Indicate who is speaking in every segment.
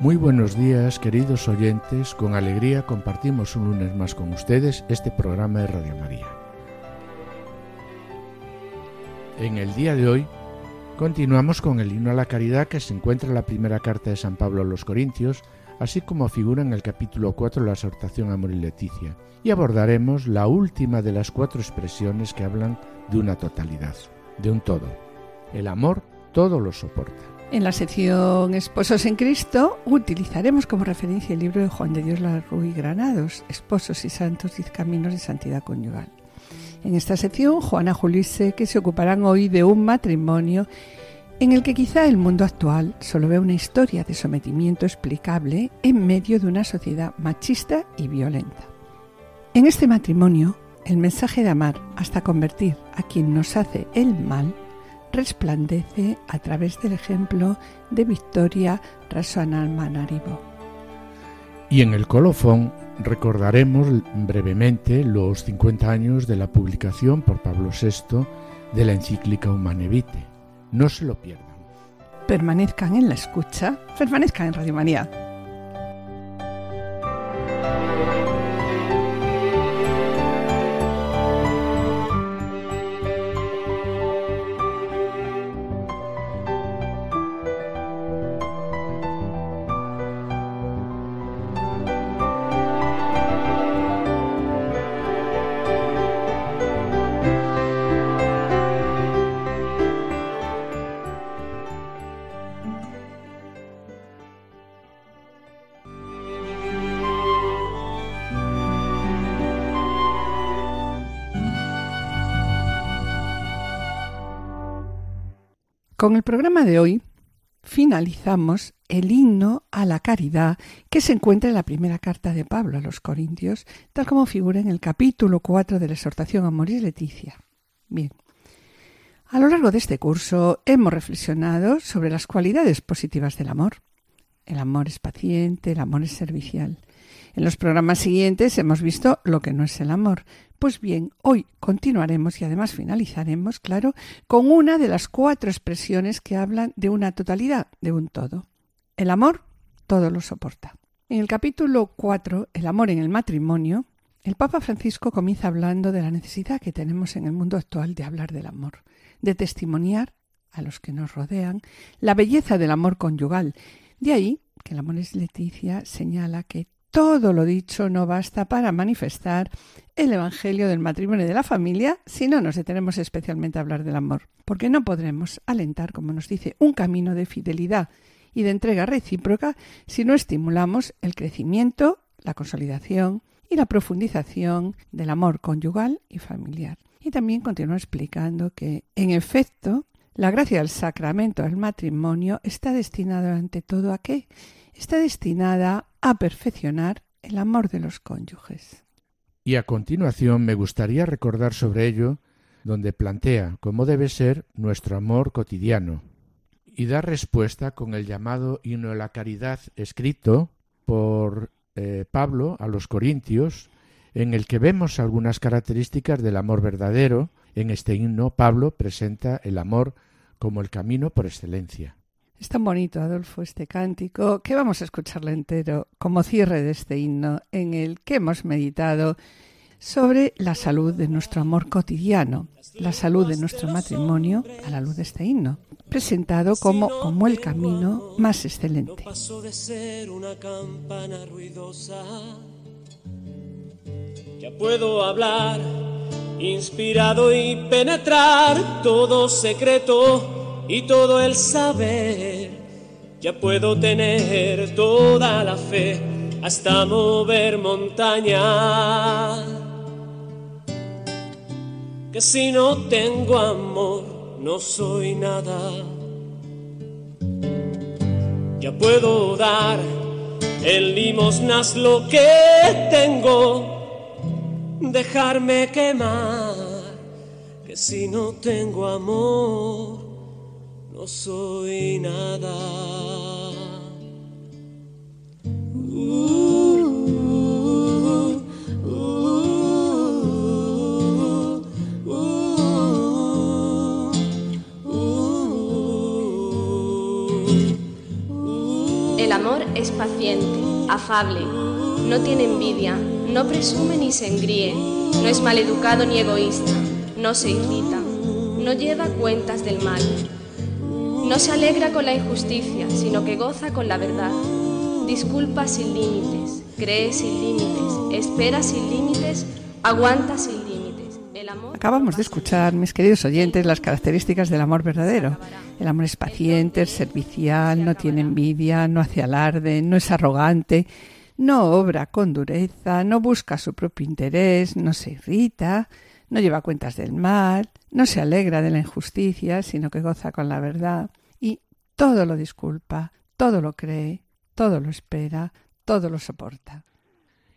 Speaker 1: Muy buenos días, queridos oyentes. Con alegría compartimos un lunes más con ustedes este programa de Radio María. En el día de hoy continuamos con el himno a la caridad que se encuentra en la primera carta de San Pablo a los Corintios, así como figura en el capítulo 4 de la exhortación Amor y Leticia, y abordaremos la última de las cuatro expresiones que hablan de una totalidad, de un todo. El amor todo lo soporta.
Speaker 2: En la sección Esposos en Cristo utilizaremos como referencia el libro de Juan de Dios Larruy Granados, Esposos y Santos y Caminos de Santidad Conyugal. En esta sección, Juana Julise, que se ocuparán hoy de un matrimonio en el que quizá el mundo actual solo ve una historia de sometimiento explicable en medio de una sociedad machista y violenta. En este matrimonio, el mensaje de amar hasta convertir a quien nos hace el mal resplandece a través del ejemplo de Victoria Rasoanalmanaribo.
Speaker 1: Y en el colofón recordaremos brevemente los 50 años de la publicación por Pablo VI de la encíclica Humane Vitae. No se lo pierdan.
Speaker 2: Permanezcan en la escucha, permanezcan en Radio Manía. Con el programa de hoy finalizamos el himno a la caridad que se encuentra en la primera carta de Pablo a los Corintios, tal como figura en el capítulo 4 de la exhortación a Moris Leticia. Bien. A lo largo de este curso hemos reflexionado sobre las cualidades positivas del amor. El amor es paciente, el amor es servicial. En los programas siguientes hemos visto lo que no es el amor, pues bien, hoy continuaremos y además finalizaremos, claro, con una de las cuatro expresiones que hablan de una totalidad, de un todo. El amor todo lo soporta. En el capítulo 4, El amor en el matrimonio, el Papa Francisco comienza hablando de la necesidad que tenemos en el mundo actual de hablar del amor, de testimoniar a los que nos rodean la belleza del amor conyugal. De ahí que el amor es Leticia señala que todo lo dicho no basta para manifestar el Evangelio del matrimonio y de la familia si no nos detenemos especialmente a hablar del amor, porque no podremos alentar, como nos dice, un camino de fidelidad y de entrega recíproca si no estimulamos el crecimiento, la consolidación y la profundización del amor conyugal y familiar. Y también continúa explicando que, en efecto, la gracia del sacramento del matrimonio está destinada ante todo a qué? Está destinada a perfeccionar el amor de los cónyuges.
Speaker 1: Y a continuación me gustaría recordar sobre ello, donde plantea cómo debe ser nuestro amor cotidiano, y dar respuesta con el llamado himno de la caridad escrito por eh, Pablo a los Corintios, en el que vemos algunas características del amor verdadero. En este himno Pablo presenta el amor como el camino por excelencia.
Speaker 2: Es tan bonito, Adolfo, este cántico, que vamos a escucharlo entero como cierre de este himno en el que hemos meditado sobre la salud de nuestro amor cotidiano, la salud de nuestro matrimonio a la luz de este himno, presentado como, como el camino más excelente.
Speaker 3: de ser una campana ruidosa. Ya puedo hablar, inspirado y penetrar todo secreto y todo el saber. Ya puedo tener toda la fe hasta mover montaña. Que si no tengo amor, no soy nada. Ya puedo dar en limosnas lo que tengo, dejarme quemar, que si no tengo amor, soy nada. Uh.
Speaker 4: es paciente, afable, no tiene envidia, no presume ni se engríe, no es maleducado ni egoísta, no se irrita, no lleva cuentas del mal, no se alegra con la injusticia, sino que goza con la verdad, disculpa sin límites, cree sin límites, espera sin límites, aguanta sin límites.
Speaker 2: Acabamos de escuchar, mis queridos oyentes, las características del amor verdadero. El amor es paciente, es servicial, no tiene envidia, no hace alarde, no es arrogante, no obra con dureza, no busca su propio interés, no se irrita, no lleva cuentas del mal, no se alegra de la injusticia, sino que goza con la verdad y todo lo disculpa, todo lo cree, todo lo espera, todo lo soporta.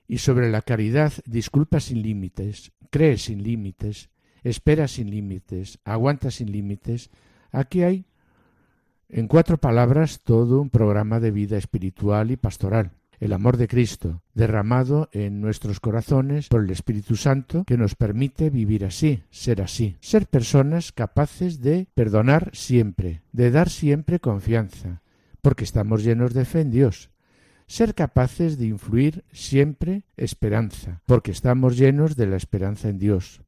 Speaker 1: Y sobre la caridad, disculpa sin límites, cree sin límites, espera sin límites, aguanta sin límites. Aquí hay, en cuatro palabras, todo un programa de vida espiritual y pastoral. El amor de Cristo, derramado en nuestros corazones por el Espíritu Santo, que nos permite vivir así, ser así, ser personas capaces de perdonar siempre, de dar siempre confianza, porque estamos llenos de fe en Dios, ser capaces de influir siempre esperanza, porque estamos llenos de la esperanza en Dios.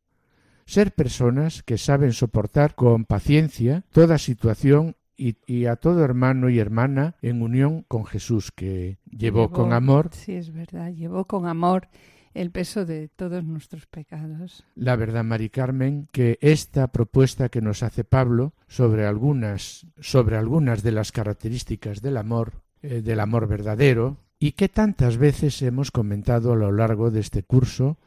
Speaker 1: Ser personas que saben soportar con paciencia toda situación y, a todo hermano y hermana en unión con Jesús, que llevó, con amor.
Speaker 2: Sí, es verdad, llevó con amor el peso de todos nuestros pecados.
Speaker 1: La verdad, Mari Carmen, que esta propuesta que nos hace Pablo sobre algunas, sobre algunas de las características del amor, eh, del amor verdadero, y que tantas veces hemos comentado a lo largo de este curso,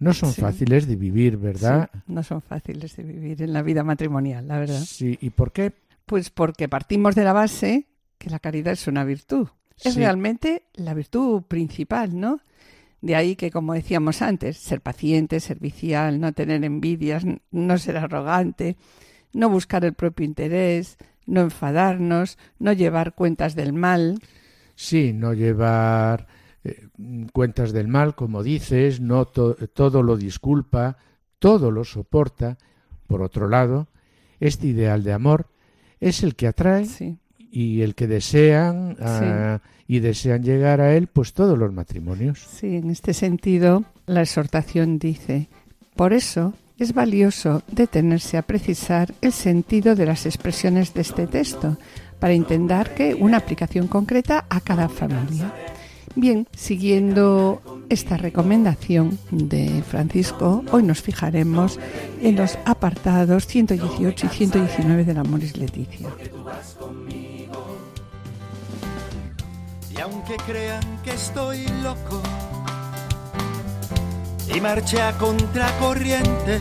Speaker 1: no son fáciles de vivir, ¿verdad?
Speaker 2: no son fáciles de vivir en la vida matrimonial, la verdad.
Speaker 1: Sí, ¿y por qué?
Speaker 2: Pues porque partimos de la base que la caridad es una virtud. Es realmente la virtud principal, ¿no? De ahí que, como decíamos antes, ser paciente, servicial, no tener envidias, no ser arrogante, no buscar el propio interés, no enfadarnos, no llevar cuentas del mal.
Speaker 1: Sí, no llevar eh, cuentas del mal, como dices, no todo lo disculpa, todo lo soporta. Por otro lado, este ideal de amor es el que atrae y el que desean ah, y desean llegar a él, pues todos los matrimonios.
Speaker 2: Sí, en este sentido, la exhortación dice, por eso es valioso detenerse a precisar el sentido de las expresiones de este texto, para intentar que una aplicación concreta a cada familia. Bien, siguiendo esta recomendación de Francisco, hoy nos fijaremos en los apartados 118 y 119 del Amoris Leticia.
Speaker 5: Y aunque crean que estoy loco y a contracorriente,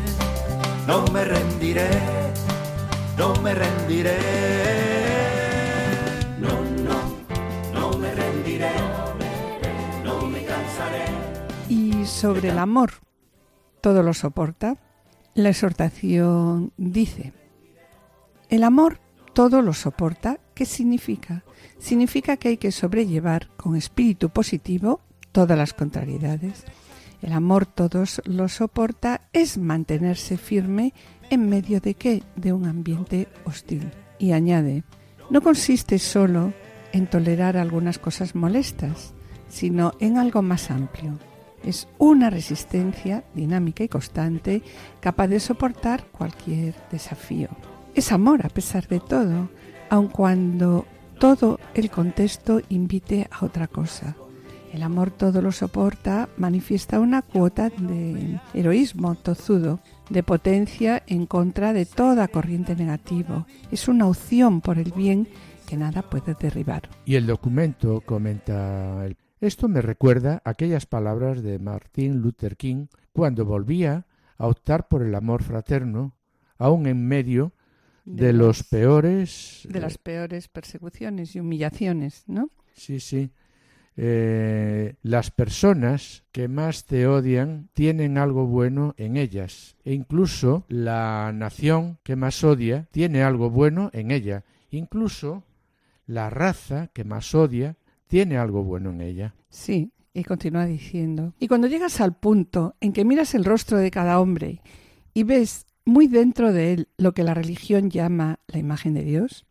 Speaker 5: no me rendiré, no me rendiré.
Speaker 2: Sobre el amor todo lo soporta, la exhortación dice, el amor todo lo soporta, ¿qué significa? Significa que hay que sobrellevar con espíritu positivo todas las contrariedades. El amor todos lo soporta es mantenerse firme en medio de qué? De un ambiente hostil. Y añade, no consiste solo en tolerar algunas cosas molestas, sino en algo más amplio, es una resistencia dinámica y constante capaz de soportar cualquier desafío. Es amor a pesar de todo, aun cuando todo el contexto invite a otra cosa. El amor todo lo soporta, manifiesta una cuota de heroísmo tozudo, de potencia en contra de toda corriente negativo. Es una opción por el bien que nada puede derribar.
Speaker 1: Y el documento, comenta esto me recuerda aquellas palabras de Martin Luther King cuando volvía a optar por el amor fraterno, aun en medio de, los peores
Speaker 2: de las peores persecuciones y humillaciones, ¿no?
Speaker 1: Sí, sí. eh, las personas que más te odian tienen algo bueno en ellas e incluso la nación que más odia tiene algo bueno en ella. Incluso la raza que más odia tiene algo bueno en ella.
Speaker 2: Sí, y continúa diciendo. Y cuando llegas al punto en que miras el rostro de cada hombre y ves muy dentro de él lo que la religión llama la imagen de Dios,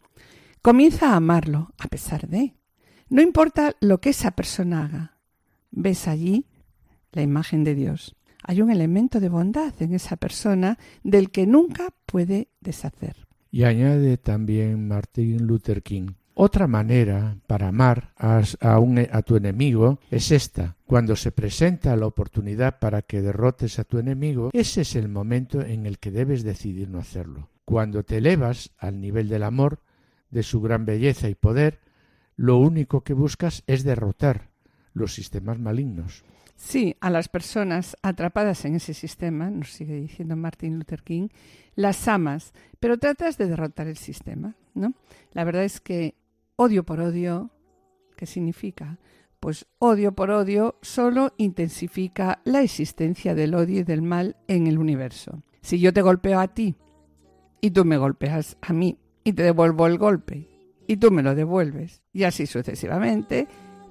Speaker 2: comienza a amarlo a pesar de. No importa lo que esa persona haga, ves allí la imagen de Dios. Hay un elemento de bondad en esa persona del que nunca puede deshacer.
Speaker 1: Y añade también Martin Luther King, otra manera para amar a, a, tu enemigo es esta. Cuando se presenta la oportunidad para que derrotes a tu enemigo, ese es el momento en el que debes decidir no hacerlo. Cuando te elevas al nivel del amor, de su gran belleza y poder, lo único que buscas es derrotar los sistemas malignos.
Speaker 2: Sí, a las personas atrapadas en ese sistema, nos sigue diciendo Martin Luther King, las amas, pero tratas de derrotar el sistema, ¿no? La verdad es que Odio por odio, ¿qué significa? Pues odio por odio solo intensifica la existencia del odio y del mal en el universo. Si yo te golpeo a ti y tú me golpeas a mí y te devuelvo el golpe y tú me lo devuelves y así sucesivamente,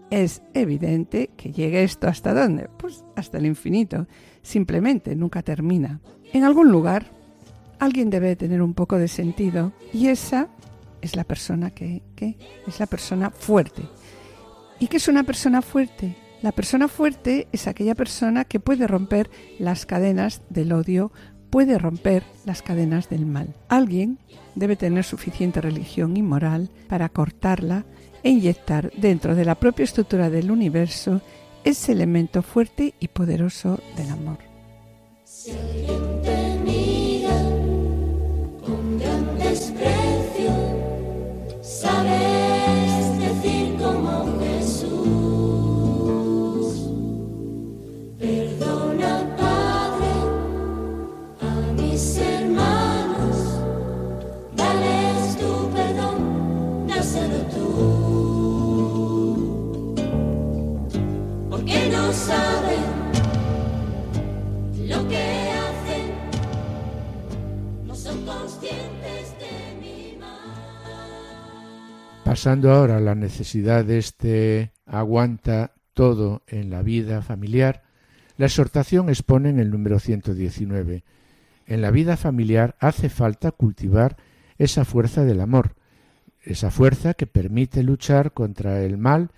Speaker 2: es evidente que llegue esto hasta dónde? Pues hasta el infinito. Simplemente nunca termina. En algún lugar alguien debe tener un poco de sentido y esa es la persona que, es la persona fuerte. ¿Y qué es una persona fuerte? La persona fuerte es aquella persona que puede romper las cadenas del odio, puede romper las cadenas del mal. Alguien debe tener suficiente religión y moral para cortarla e inyectar dentro de la propia estructura del universo ese elemento fuerte y poderoso del amor.
Speaker 1: Pasando ahora a la necesidad de este aguanta todo en la vida familiar, la exhortación expone en el número 119. En la vida familiar hace falta cultivar esa fuerza del amor, esa fuerza que permite luchar contra el mal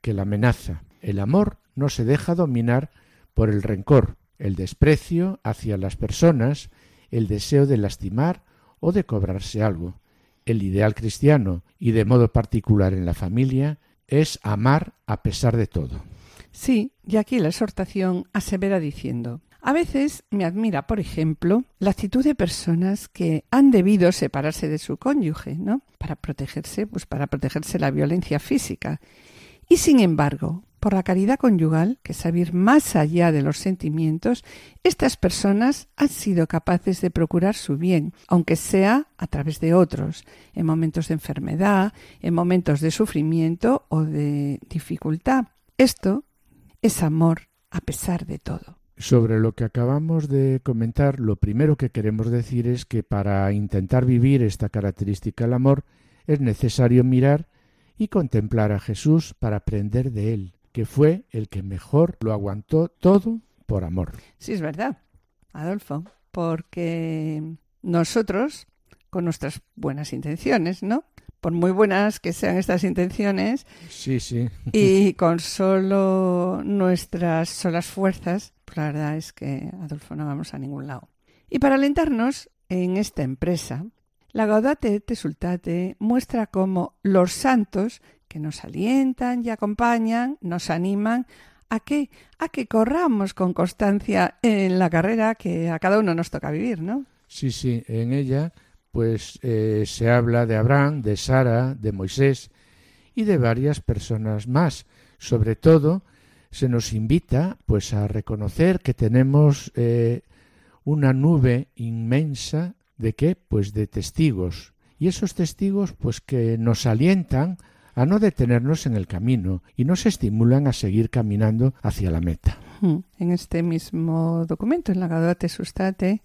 Speaker 1: que la amenaza. El amor no se deja dominar por el rencor, el desprecio hacia las personas, el deseo de lastimar o de cobrarse algo. El ideal cristiano, y de modo particular en la familia, es amar a pesar de todo.
Speaker 2: Sí, y aquí la exhortación asevera diciendo, a veces me admira, por ejemplo, la actitud de personas que han debido separarse de su cónyuge, ¿no? Para protegerse, pues para protegerse la violencia física. Y sin embargo, por la caridad conyugal, que es saber más allá de los sentimientos, estas personas han sido capaces de procurar su bien, aunque sea a través de otros, en momentos de enfermedad, en momentos de sufrimiento o de dificultad. Esto es amor a pesar de todo.
Speaker 1: Sobre lo que acabamos de comentar, lo primero que queremos decir es que para intentar vivir esta característica del amor es necesario mirar y contemplar a Jesús para aprender de él que fue el que mejor lo aguantó todo por amor.
Speaker 2: Sí, es verdad, Adolfo, porque nosotros, con nuestras buenas intenciones, ¿no? Por muy buenas que sean estas intenciones,
Speaker 1: sí, sí.
Speaker 2: y con solo nuestras solas fuerzas, pues la verdad es que, Adolfo, no vamos a ningún lado. Y para alentarnos en esta empresa, la Gaudate te Sultate muestra cómo los santos que nos alientan y acompañan, nos animan a que a que corramos con constancia en la carrera que a cada uno nos toca vivir, ¿no?
Speaker 1: Sí, sí, en ella pues eh, se habla de Abraham, de Sara, de Moisés y de varias personas más. Sobre todo se nos invita pues a reconocer que tenemos eh, una nube inmensa de qué pues de testigos y esos testigos pues que nos alientan a no detenernos en el camino y nos estimulan a seguir caminando hacia la meta.
Speaker 2: Hmm. En este mismo documento, en la Sustate,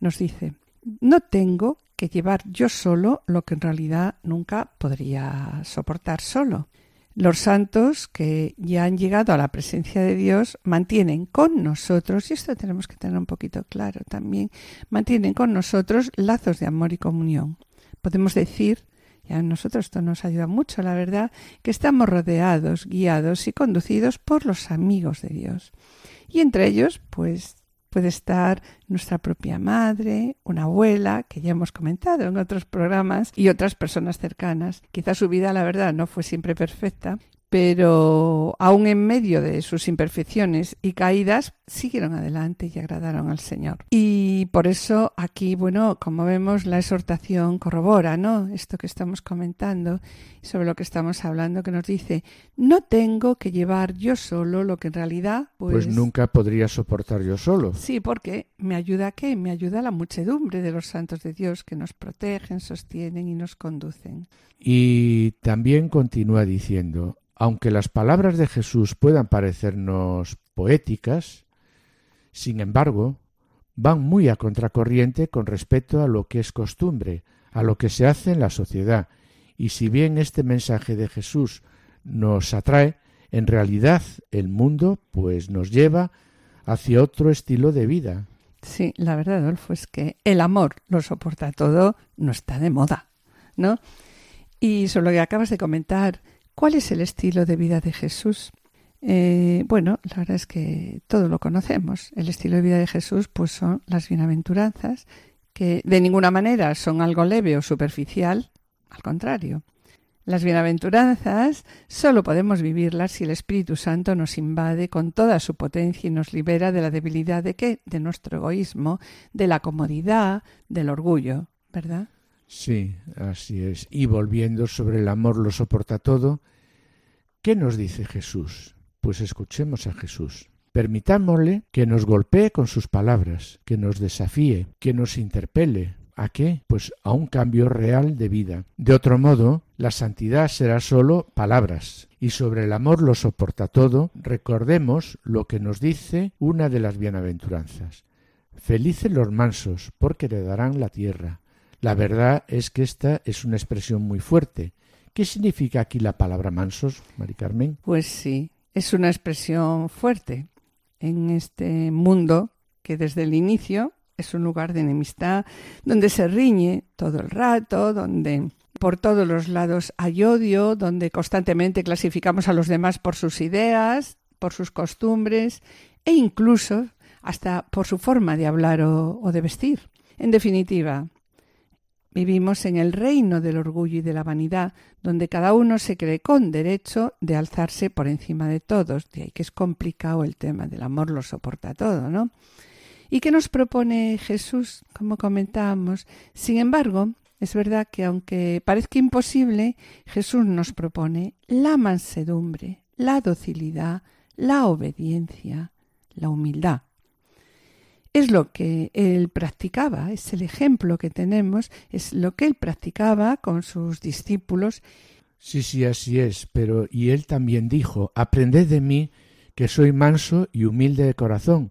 Speaker 2: nos dice, no tengo que llevar yo solo lo que en realidad nunca podría soportar solo. Los santos que ya han llegado a la presencia de Dios mantienen con nosotros, y esto tenemos que tener un poquito claro también, mantienen con nosotros lazos de amor y comunión. Podemos decir, y a nosotros esto nos ayuda mucho, la verdad, que estamos rodeados, guiados y conducidos por los amigos de Dios. Y entre ellos, pues puede estar nuestra propia madre, una abuela, que ya hemos comentado en otros programas, y otras personas cercanas. Quizá su vida, la verdad, no fue siempre perfecta, pero aún en medio de sus imperfecciones y caídas, siguieron adelante y agradaron al Señor. Y por eso aquí, bueno, como vemos, la exhortación corrobora, ¿no? Esto que estamos comentando, sobre lo que estamos hablando, que nos dice, no tengo que llevar yo solo lo que en realidad, pues...
Speaker 1: Pues nunca podría soportar yo solo.
Speaker 2: Sí, porque me ayuda a qué? Me ayuda la muchedumbre de los santos de Dios que nos protegen, sostienen y nos conducen.
Speaker 1: Y también continúa diciendo, aunque las palabras de Jesús puedan parecernos poéticas, sin embargo, van muy a contracorriente con respecto a lo que es costumbre, a lo que se hace en la sociedad, y si bien este mensaje de Jesús nos atrae, en realidad el mundo pues nos lleva hacia otro estilo de vida.
Speaker 2: Sí, la verdad, Adolfo, es que el amor lo soporta todo, no está de moda, ¿no? Y sobre lo que acabas de comentar, ¿Cuál es el estilo de vida de Jesús? Eh, bueno, la verdad es que todo lo conocemos. El estilo de vida de Jesús pues son las bienaventuranzas, que de ninguna manera son algo leve o superficial, al contrario. Las bienaventuranzas solo podemos vivirlas si el Espíritu Santo nos invade con toda su potencia y nos libera de la debilidad de qué? De nuestro egoísmo, de la comodidad, del orgullo, ¿verdad?
Speaker 1: Sí, así es. Y volviendo sobre el amor lo soporta todo, ¿qué nos dice Jesús? Pues escuchemos a Jesús. Permitámosle que nos golpee con sus palabras, que nos desafíe, que nos interpele. ¿A qué? Pues a un cambio real de vida. De otro modo, la santidad será sólo palabras. Y sobre el amor lo soporta todo, recordemos lo que nos dice una de las bienaventuranzas. Felices los mansos, porque heredarán la tierra. La verdad es que esta es una expresión muy fuerte. ¿Qué significa aquí la palabra mansos, Mari Carmen?
Speaker 2: Pues sí, es una expresión fuerte en este mundo que desde el inicio es un lugar de enemistad, donde se riñe todo el rato, donde por todos los lados hay odio, donde constantemente clasificamos a los demás por sus ideas, por sus costumbres e incluso hasta por su forma de hablar o, o de vestir. En definitiva, Vivimos en el reino del orgullo y de la vanidad, donde cada uno se cree con derecho de alzarse por encima de todos. De ahí que es complicado el tema del amor, lo soporta todo, ¿no? ¿Y qué nos propone Jesús, como comentábamos? Sin embargo, es verdad que aunque parezca imposible, Jesús nos propone la mansedumbre, la docilidad, la obediencia, la humildad es lo que él practicaba, es el ejemplo que tenemos, es lo que él practicaba con sus discípulos.
Speaker 1: Sí, sí, así es, pero y él también dijo, aprended de mí, que soy manso y humilde de corazón,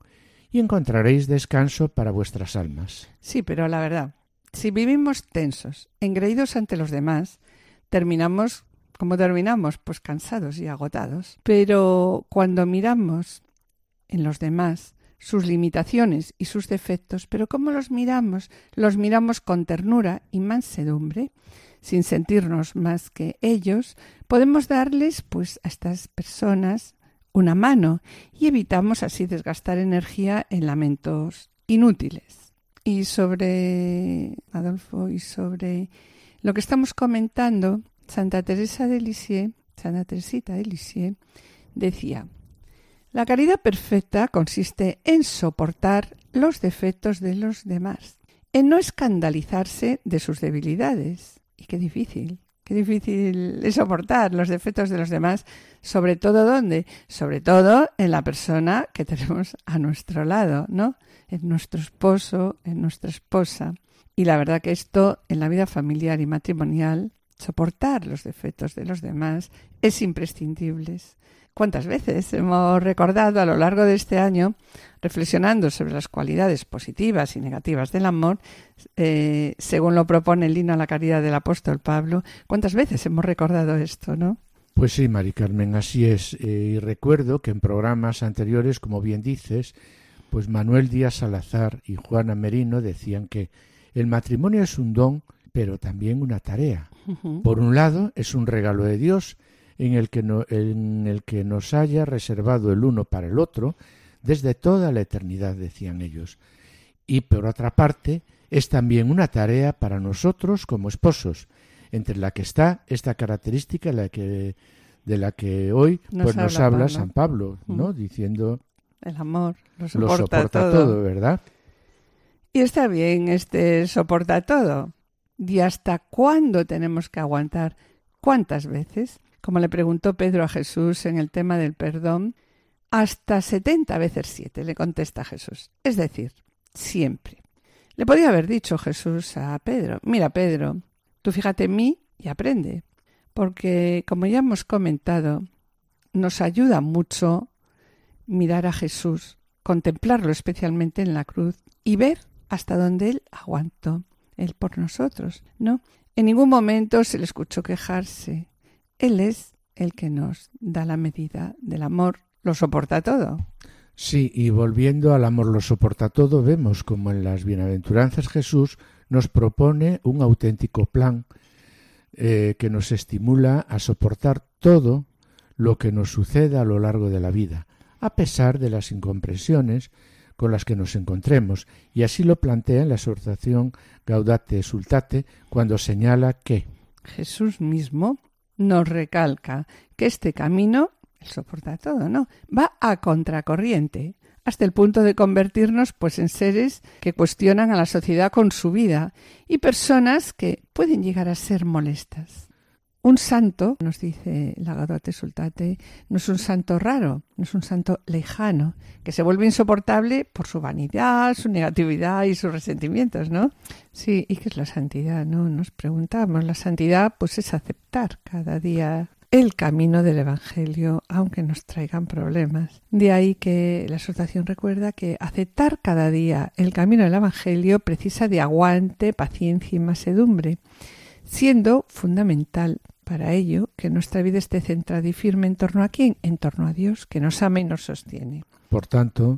Speaker 1: y encontraréis descanso para vuestras almas.
Speaker 2: Sí, pero la verdad, si vivimos tensos, engreídos ante los demás, terminamos como terminamos, pues cansados y agotados. Pero cuando miramos en los demás, sus limitaciones y sus defectos, pero ¿cómo los miramos? Los miramos con ternura y mansedumbre, sin sentirnos más que ellos, podemos darles pues a estas personas una mano y evitamos así desgastar energía en lamentos inútiles. Y sobre Adolfo y sobre lo que estamos comentando, Santa Teresa de Lisieux, Santa Teresita de Lisieux, decía la caridad perfecta consiste en soportar los defectos de los demás, en no escandalizarse de sus debilidades. Y qué difícil, qué difícil es soportar los defectos de los demás, sobre todo dónde, sobre todo en la persona que tenemos a nuestro lado, ¿no? En nuestro esposo, en nuestra esposa. Y la verdad que esto en la vida familiar y matrimonial Soportar los defectos de los demás es imprescindible. ¿Cuántas veces hemos recordado a lo largo de este año, reflexionando sobre las cualidades positivas y negativas del amor, eh, según lo propone el himno a la caridad del apóstol Pablo? ¿Cuántas veces hemos recordado esto, no?
Speaker 1: Pues sí, Mari Carmen, así es. Eh, y recuerdo que en programas anteriores, como bien dices, pues Manuel Díaz Salazar y Juana Merino decían que el matrimonio es un don, pero también una tarea. Por un lado, es un regalo de Dios en el, que en el que nos haya reservado el uno para el otro desde toda la eternidad, decían ellos. Y por otra parte, es también una tarea para nosotros como esposos, entre la que está esta característica la que, de la que hoy nos, pues, nos habla, San Pablo, ¿no? Diciendo
Speaker 2: el amor lo soporta, todo.
Speaker 1: ¿verdad?
Speaker 2: Y está bien, este soporta todo. ¿Y hasta cuándo tenemos que aguantar? ¿Cuántas veces? Como le preguntó Pedro a Jesús en el tema del perdón, hasta setenta veces siete, le contesta Jesús. Es decir, siempre. Le podía haber dicho Jesús a Pedro, mira Pedro, tú fíjate en mí y aprende, porque como ya hemos comentado, nos ayuda mucho mirar a Jesús, contemplarlo especialmente en la cruz y ver hasta dónde Él aguantó, Él por nosotros, ¿no? En ningún momento se le escuchó quejarse. Él es el que nos da la medida del amor, lo soporta todo.
Speaker 1: Sí, y volviendo al amor lo soporta todo, vemos como en las bienaventuranzas Jesús nos propone un auténtico plan eh, que nos estimula a soportar todo lo que nos suceda a lo largo de la vida, a pesar de las incomprensiones con las que nos encontremos, y así lo plantea en la exhortación Gaudate Sultate cuando señala que
Speaker 2: Jesús mismo nos recalca que este camino, él soporta todo, ¿no? Va a contracorriente, hasta el punto de convertirnos pues en seres que cuestionan a la sociedad con su vida y personas que pueden llegar a ser molestas. Un santo, nos dice la Gaudate Sultate, no es un santo raro, no es un santo lejano, que se vuelve insoportable por su vanidad, su negatividad y sus resentimientos, ¿no? Sí, ¿y qué es la santidad? No, nos preguntamos. La santidad, pues, es aceptar cada día el camino del Evangelio, aunque nos traigan problemas. De ahí que la exhortación recuerda que aceptar cada día el camino del Evangelio precisa de aguante, paciencia y masedumbre siendo fundamental para ello que nuestra vida esté centrada y firme en torno a quién, en torno a Dios, que nos ama y nos sostiene.
Speaker 1: Por tanto,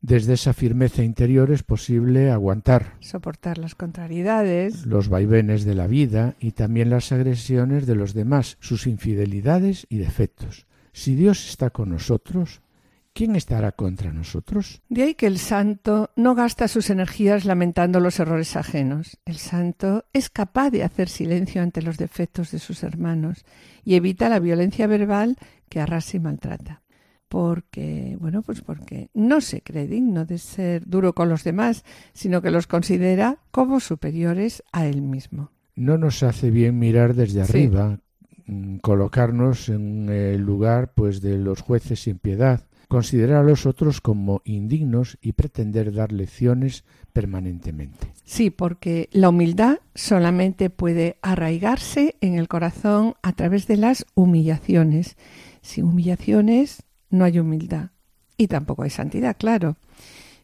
Speaker 1: desde esa firmeza interior es posible aguantar,
Speaker 2: soportar las contrariedades,
Speaker 1: los vaivenes de la vida y también las agresiones de los demás, sus infidelidades y defectos. Si Dios está con nosotros, ¿quién estará contra nosotros?
Speaker 2: De ahí que el santo no gasta sus energías lamentando los errores ajenos. El santo es capaz de hacer silencio ante los defectos de sus hermanos y evita la violencia verbal que arrasa y maltrata. Porque, bueno, pues porque no se cree digno de ser duro con los demás, sino que los considera como superiores a él mismo.
Speaker 1: No nos hace bien mirar desde arriba, mm, colocarnos en el lugar pues de los jueces sin piedad considerar a los otros como indignos y pretender dar lecciones permanentemente.
Speaker 2: Sí, porque la humildad solamente puede arraigarse en el corazón a través de las humillaciones. Sin humillaciones no hay humildad y tampoco hay santidad, claro.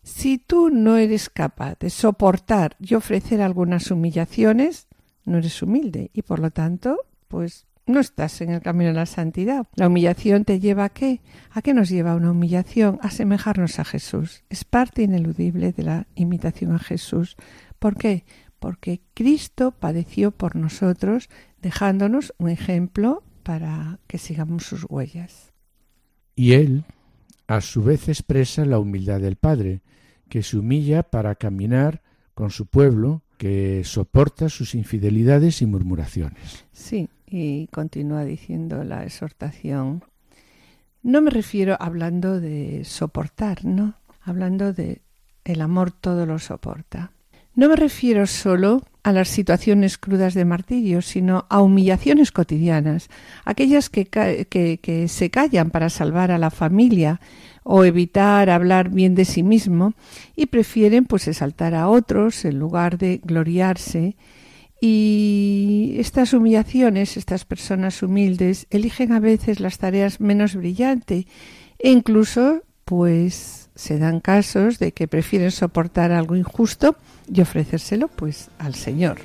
Speaker 2: Si tú no eres capaz de soportar y ofrecer algunas humillaciones, no eres humilde y por lo tanto, pues no estás en el camino de la santidad. La humillación te lleva a qué? ¿A qué nos lleva una humillación? A asemejarnos a Jesús. Es parte ineludible de la imitación a Jesús. ¿Por qué? Porque Cristo padeció por nosotros, dejándonos un ejemplo para que sigamos sus huellas.
Speaker 1: Y Él, a su vez, expresa la humildad del Padre, que se humilla para caminar con su pueblo, que soporta sus infidelidades y murmuraciones.
Speaker 2: Sí, y continúa diciendo la exhortación. No me refiero hablando de soportar, ¿no? Hablando de el amor todo lo soporta. No me refiero solo a las situaciones crudas de martirio, sino a humillaciones cotidianas, aquellas que, que, que, se callan para salvar a la familia o evitar hablar bien de sí mismo y prefieren pues exaltar a otros en lugar de gloriarse Y estas humillaciones, estas personas humildes, eligen a veces las tareas menos brillantes e incluso, pues, se dan casos de que prefieren soportar algo injusto y ofrecérselo, pues, al Señor.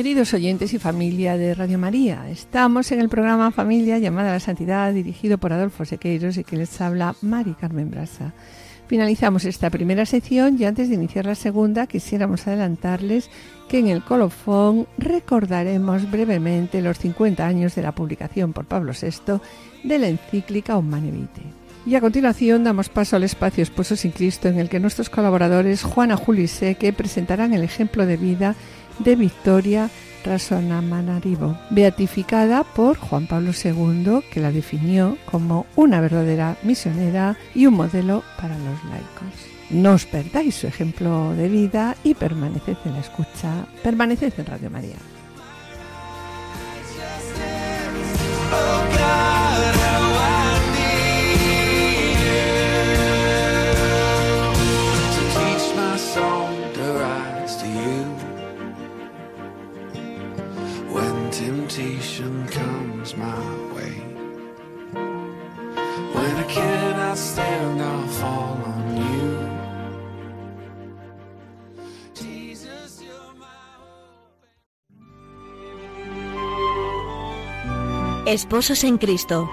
Speaker 2: Queridos oyentes y familia de Radio María, estamos en el programa Familia llamada a la Santidad, dirigido por Adolfo Sequeiros y que les habla Mari Carmen Brasa. Finalizamos esta primera sección y antes de iniciar la segunda quisiéramos adelantarles que en el colofón recordaremos brevemente los 50 años de la publicación por Pablo VI de la encíclica Humane Vitae. Y a continuación damos paso al espacio Esposo sin Cristo en el que nuestros colaboradores Juana Juliseque presentarán el ejemplo de vida de Victoria Rasonamanarivo, beatificada por Juan Pablo II, que la definió como una verdadera misionera y un modelo para los laicos. No os perdáis su ejemplo de vida y permaneced en la escucha, permaneced en Radio María.
Speaker 6: Esposos en Cristo.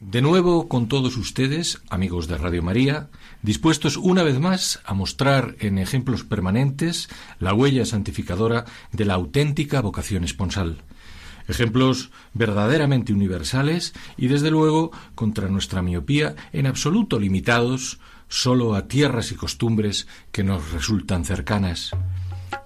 Speaker 7: De nuevo con todos ustedes, amigos de Radio María, dispuestos una vez más a mostrar en ejemplos permanentes la huella santificadora de la auténtica vocación esponsal. Ejemplos verdaderamente universales y desde luego contra nuestra miopía en absoluto limitados solo a tierras y costumbres que nos resultan cercanas.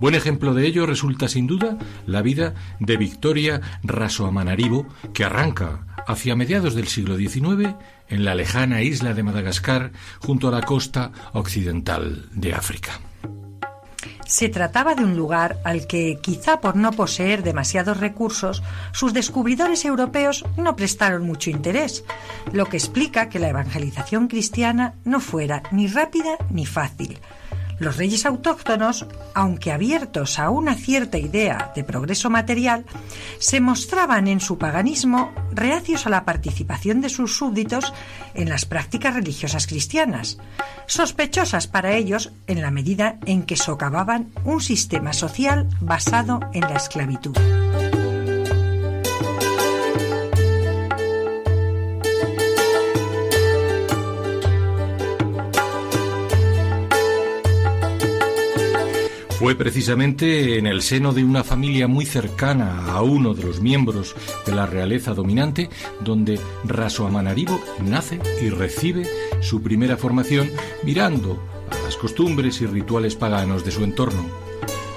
Speaker 7: Buen ejemplo de ello resulta sin duda la vida de Victoria Rasoamanaribo, que arranca hacia mediados del siglo XIX en la lejana isla de Madagascar junto a la costa occidental de África.
Speaker 8: Se trataba de un lugar al que, quizá por no poseer demasiados recursos, sus descubridores europeos no prestaron mucho interés, lo que explica que la evangelización cristiana no fuera ni rápida ni fácil. Los reyes autóctonos, aunque abiertos a una cierta idea de progreso material, se mostraban en su paganismo reacios a la participación de sus súbditos en las prácticas religiosas cristianas, sospechosas para ellos en la medida en que socavaban un sistema social basado en la esclavitud.
Speaker 7: Fue precisamente en el seno de una familia muy cercana a uno de los miembros de la realeza dominante donde Rasoamanaribo nace y recibe su primera formación mirando a las costumbres y rituales paganos de su entorno.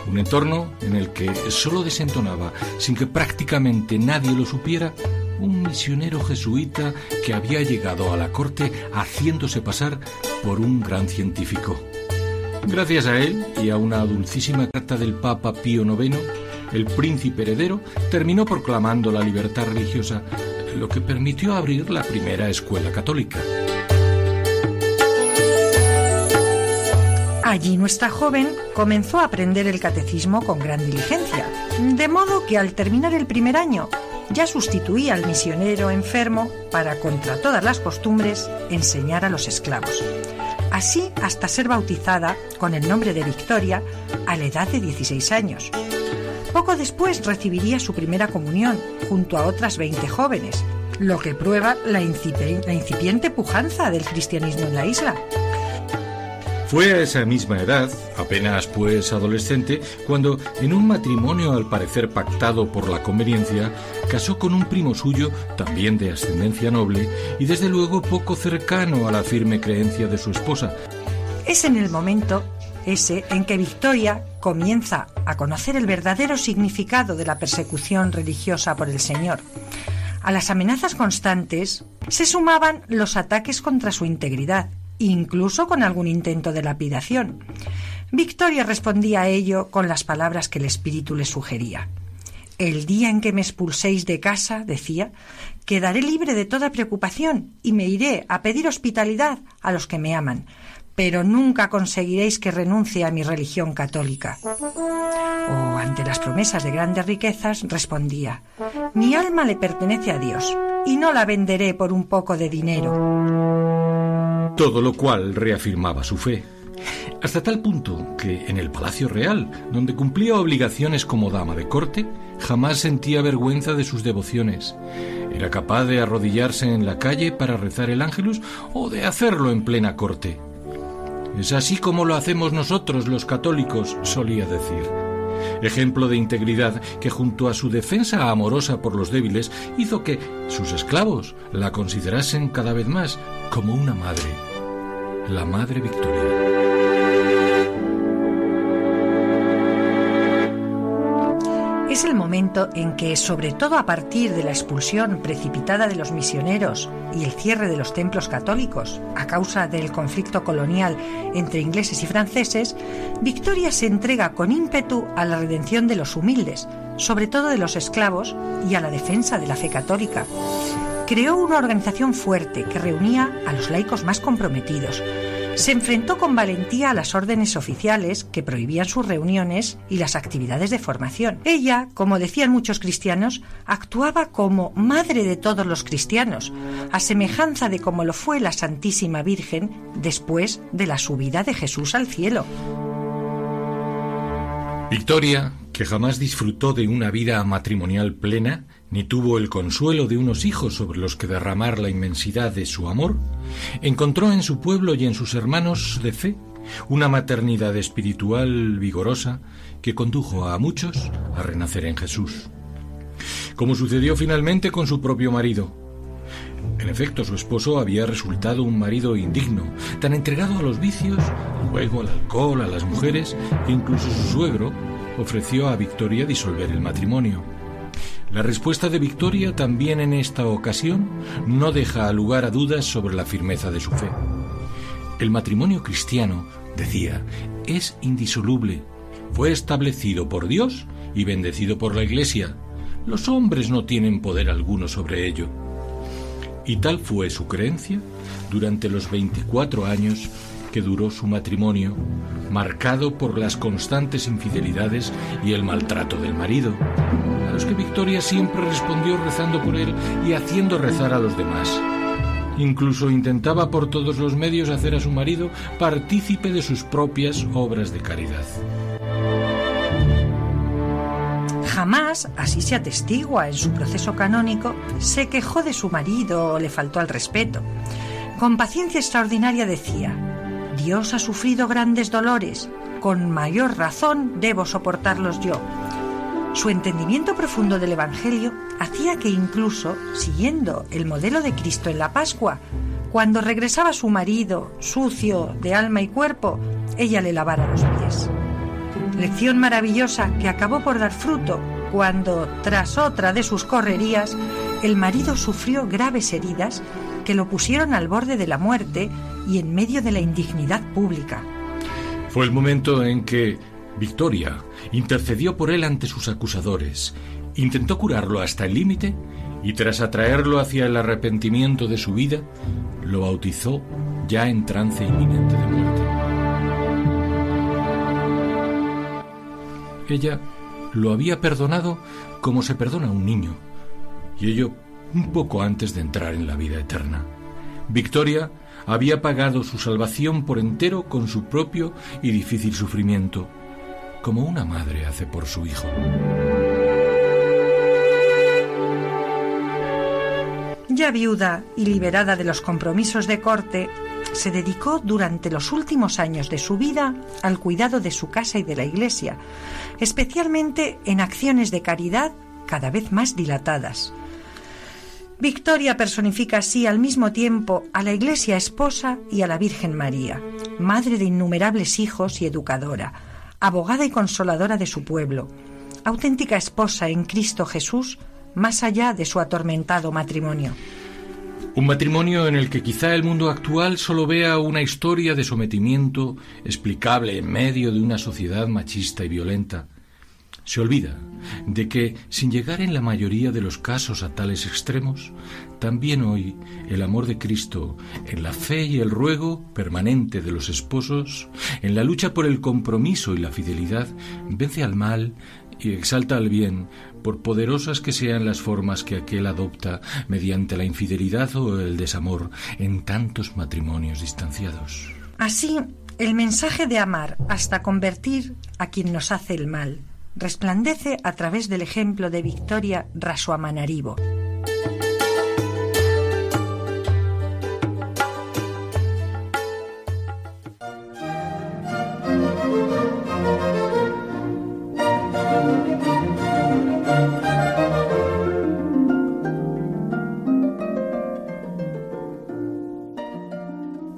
Speaker 7: Un entorno en el que solo desentonaba, sin que prácticamente nadie lo supiera, un misionero jesuita que había llegado a la corte haciéndose pasar por un gran científico. Gracias a él y a una dulcísima carta del Papa Pío IX, el príncipe heredero terminó proclamando la libertad religiosa, lo que permitió abrir la primera escuela católica.
Speaker 8: Allí nuestra joven comenzó a aprender el catecismo con gran diligencia, de modo que al terminar el primer año ya sustituía al misionero enfermo para, contra todas las costumbres, enseñar a los esclavos así hasta ser bautizada con el nombre de Victoria a la edad de 16 años. Poco después recibiría su primera comunión junto a otras 20 jóvenes, lo que prueba la, incipiente pujanza del cristianismo en la isla.
Speaker 7: Fue a esa misma edad, apenas pues adolescente, cuando, en un matrimonio al parecer pactado por la conveniencia, casó con un primo suyo, también de ascendencia noble, y desde luego poco cercano a la firme creencia de su esposa.
Speaker 8: Es en el momento ese en que Victoria comienza a conocer el verdadero significado de la persecución religiosa por el Señor. A las amenazas constantes se sumaban los ataques contra su integridad, incluso con algún intento de lapidación. Victoria respondía a ello con las palabras que el espíritu le sugería. El día en que me expulséis de casa, decía, quedaré libre de toda preocupación y me iré a pedir hospitalidad a los que me aman, pero nunca conseguiréis que renuncie a mi religión católica. O ante las promesas de grandes riquezas respondía, mi alma le pertenece a Dios y no la venderé por un poco de dinero.
Speaker 7: Todo lo cual reafirmaba su fe. Hasta tal punto que en el Palacio Real, donde cumplía obligaciones como dama de corte, jamás sentía vergüenza de sus devociones. Era capaz de arrodillarse en la calle para rezar el ángelus o de hacerlo en plena corte. Es así como lo hacemos nosotros los católicos, solía decir. Ejemplo de integridad que junto a su defensa amorosa por los débiles hizo que sus esclavos la considerasen cada vez más como una madre, la Madre Victoria.
Speaker 8: Es el momento en que, sobre todo a partir de la expulsión precipitada de los misioneros y el cierre de los templos católicos a causa del conflicto colonial entre ingleses y franceses, Victoria se entrega con ímpetu a la redención de los humildes, sobre todo de los esclavos, y a la defensa de la fe católica. Creó una organización fuerte que reunía a los laicos más comprometidos, se enfrentó con valentía a las órdenes oficiales que prohibían sus reuniones y las actividades de formación. Ella, como decían muchos cristianos, actuaba como madre de todos los cristianos, a semejanza de como lo fue la Santísima Virgen después de la subida de Jesús al cielo.
Speaker 7: Victoria, que jamás disfrutó de una vida matrimonial plena, ni tuvo el consuelo de unos hijos sobre los que derramar la inmensidad de su amor, encontró en su pueblo y en sus hermanos de fe una maternidad espiritual vigorosa que condujo a muchos a renacer en Jesús. Como sucedió finalmente con su propio marido. En efecto, su esposo había resultado un marido indigno, tan entregado a los vicios, luego al alcohol, a las mujeres, que incluso su suegro ofreció a Victoria disolver el matrimonio. La respuesta de Victoria también en esta ocasión no deja lugar a dudas sobre la firmeza de su fe. El matrimonio cristiano, decía, es indisoluble. Fue establecido por Dios y bendecido por la Iglesia. Los hombres no tienen poder alguno sobre ello. Y tal fue su creencia durante los 24 años que duró su matrimonio, marcado por las constantes infidelidades y el maltrato del marido, a los que Victoria siempre respondió rezando por él y haciendo rezar a los demás. Incluso intentaba por todos los medios hacer a su marido partícipe de sus propias obras de caridad.
Speaker 8: Jamás, así se atestigua en su proceso canónico, se quejó de su marido o le faltó al respeto. Con paciencia extraordinaria decía, Dios ha sufrido grandes dolores, con mayor razón debo soportarlos yo. Su entendimiento profundo del Evangelio hacía que incluso, siguiendo el modelo de Cristo en la Pascua, cuando regresaba su marido, sucio de alma y cuerpo, ella le lavara los pies. Lección maravillosa que acabó por dar fruto cuando, tras otra de sus correrías, el marido sufrió graves heridas que lo pusieron al borde de la muerte y en medio de la indignidad pública.
Speaker 7: Fue el momento en que Victoria intercedió por él ante sus acusadores, intentó curarlo hasta el límite y tras atraerlo hacia el arrepentimiento de su vida, lo bautizó ya en trance inminente de muerte. Ella lo había perdonado como se perdona a un niño, y ello un poco antes de entrar en la vida eterna. Victoria había pagado su salvación por entero con su propio y difícil sufrimiento, como una madre hace por su hijo.
Speaker 8: Ya viuda y liberada de los compromisos de corte, se dedicó durante los últimos años de su vida al cuidado de su casa y de la iglesia, especialmente en acciones de caridad cada vez más dilatadas. Victoria personifica así al mismo tiempo a la Iglesia esposa y a la Virgen María, madre de innumerables hijos y educadora, abogada y consoladora de su pueblo, auténtica esposa en Cristo Jesús, más allá de su atormentado matrimonio.
Speaker 7: Un matrimonio en el que quizá el mundo actual solo vea una historia de sometimiento explicable en medio de una sociedad machista y violenta. Se olvida de que, sin llegar en la mayoría de los casos a tales extremos, también hoy el amor de Cristo, en la fe y el ruego permanente de los esposos, en la lucha por el compromiso y la fidelidad, vence al mal y exalta al bien, por poderosas que sean las formas que aquel adopta mediante la infidelidad o el desamor en tantos matrimonios distanciados.
Speaker 8: Así, el mensaje de amar hasta convertir a quien nos hace el mal resplandece a través del ejemplo de Victoria Rasuamanaribo.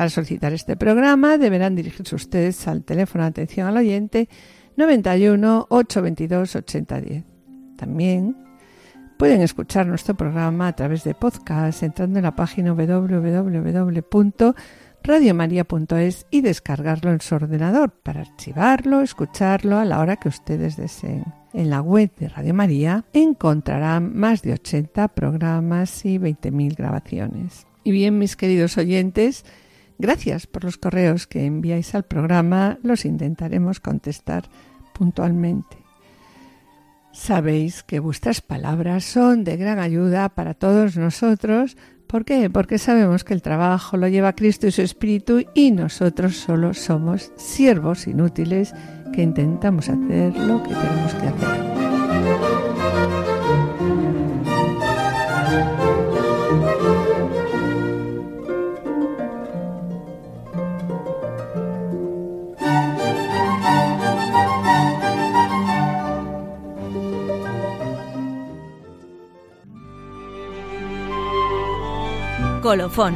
Speaker 2: Para solicitar este programa deberán dirigirse ustedes al teléfono de atención al oyente 91 822 8010. También pueden escuchar nuestro programa a través de podcast entrando en la página www.radiomaria.es y descargarlo en su ordenador para archivarlo, escucharlo a la hora que ustedes deseen. En la web de Radio María encontrarán más de 80 programas y 20.000 grabaciones. Y bien, mis queridos oyentes, Gracias por los correos que enviáis al programa, los intentaremos contestar puntualmente. Sabéis que vuestras palabras son de gran ayuda para todos nosotros. ¿Por qué? Porque sabemos que el trabajo lo lleva Cristo y su Espíritu y nosotros solo somos siervos inútiles que intentamos hacer lo que tenemos que hacer.
Speaker 6: Colofón.